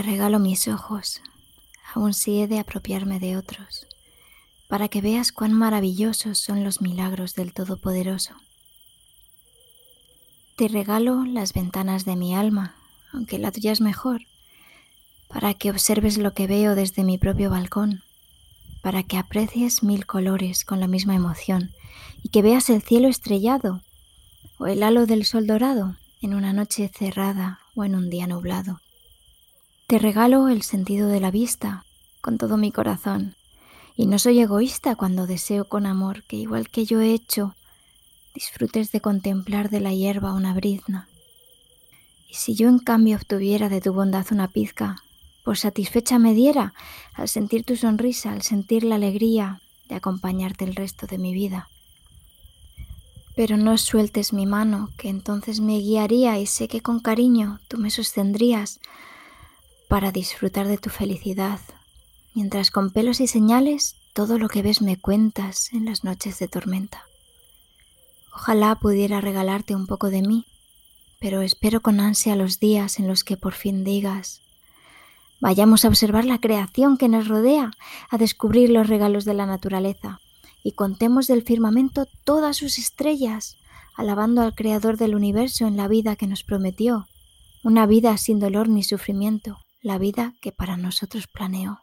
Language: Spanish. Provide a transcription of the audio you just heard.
Te regalo mis ojos, aun si he de apropiarme de otros, para que veas cuán maravillosos son los milagros del Todopoderoso. Te regalo las ventanas de mi alma, aunque la tuya es mejor, para que observes lo que veo desde mi propio balcón, para que aprecies mil colores con la misma emoción y que veas el cielo estrellado o el halo del sol dorado en una noche cerrada o en un día nublado. Te regalo el sentido de la vista con todo mi corazón. Y no soy egoísta cuando deseo con amor que igual que yo he hecho, disfrutes de contemplar de la hierba una brizna. Y si yo en cambio obtuviera de tu bondad una pizca, por satisfecha me diera al sentir tu sonrisa, al sentir la alegría de acompañarte el resto de mi vida. Pero no sueltes mi mano, que entonces me guiaría y sé que con cariño tú me sostendrías para disfrutar de tu felicidad, mientras con pelos y señales todo lo que ves me cuentas en las noches de tormenta. Ojalá pudiera regalarte un poco de mí, pero espero con ansia los días en los que por fin digas, vayamos a observar la creación que nos rodea, a descubrir los regalos de la naturaleza, y contemos del firmamento todas sus estrellas, alabando al Creador del universo en la vida que nos prometió, una vida sin dolor ni sufrimiento, la vida que para nosotros planeó.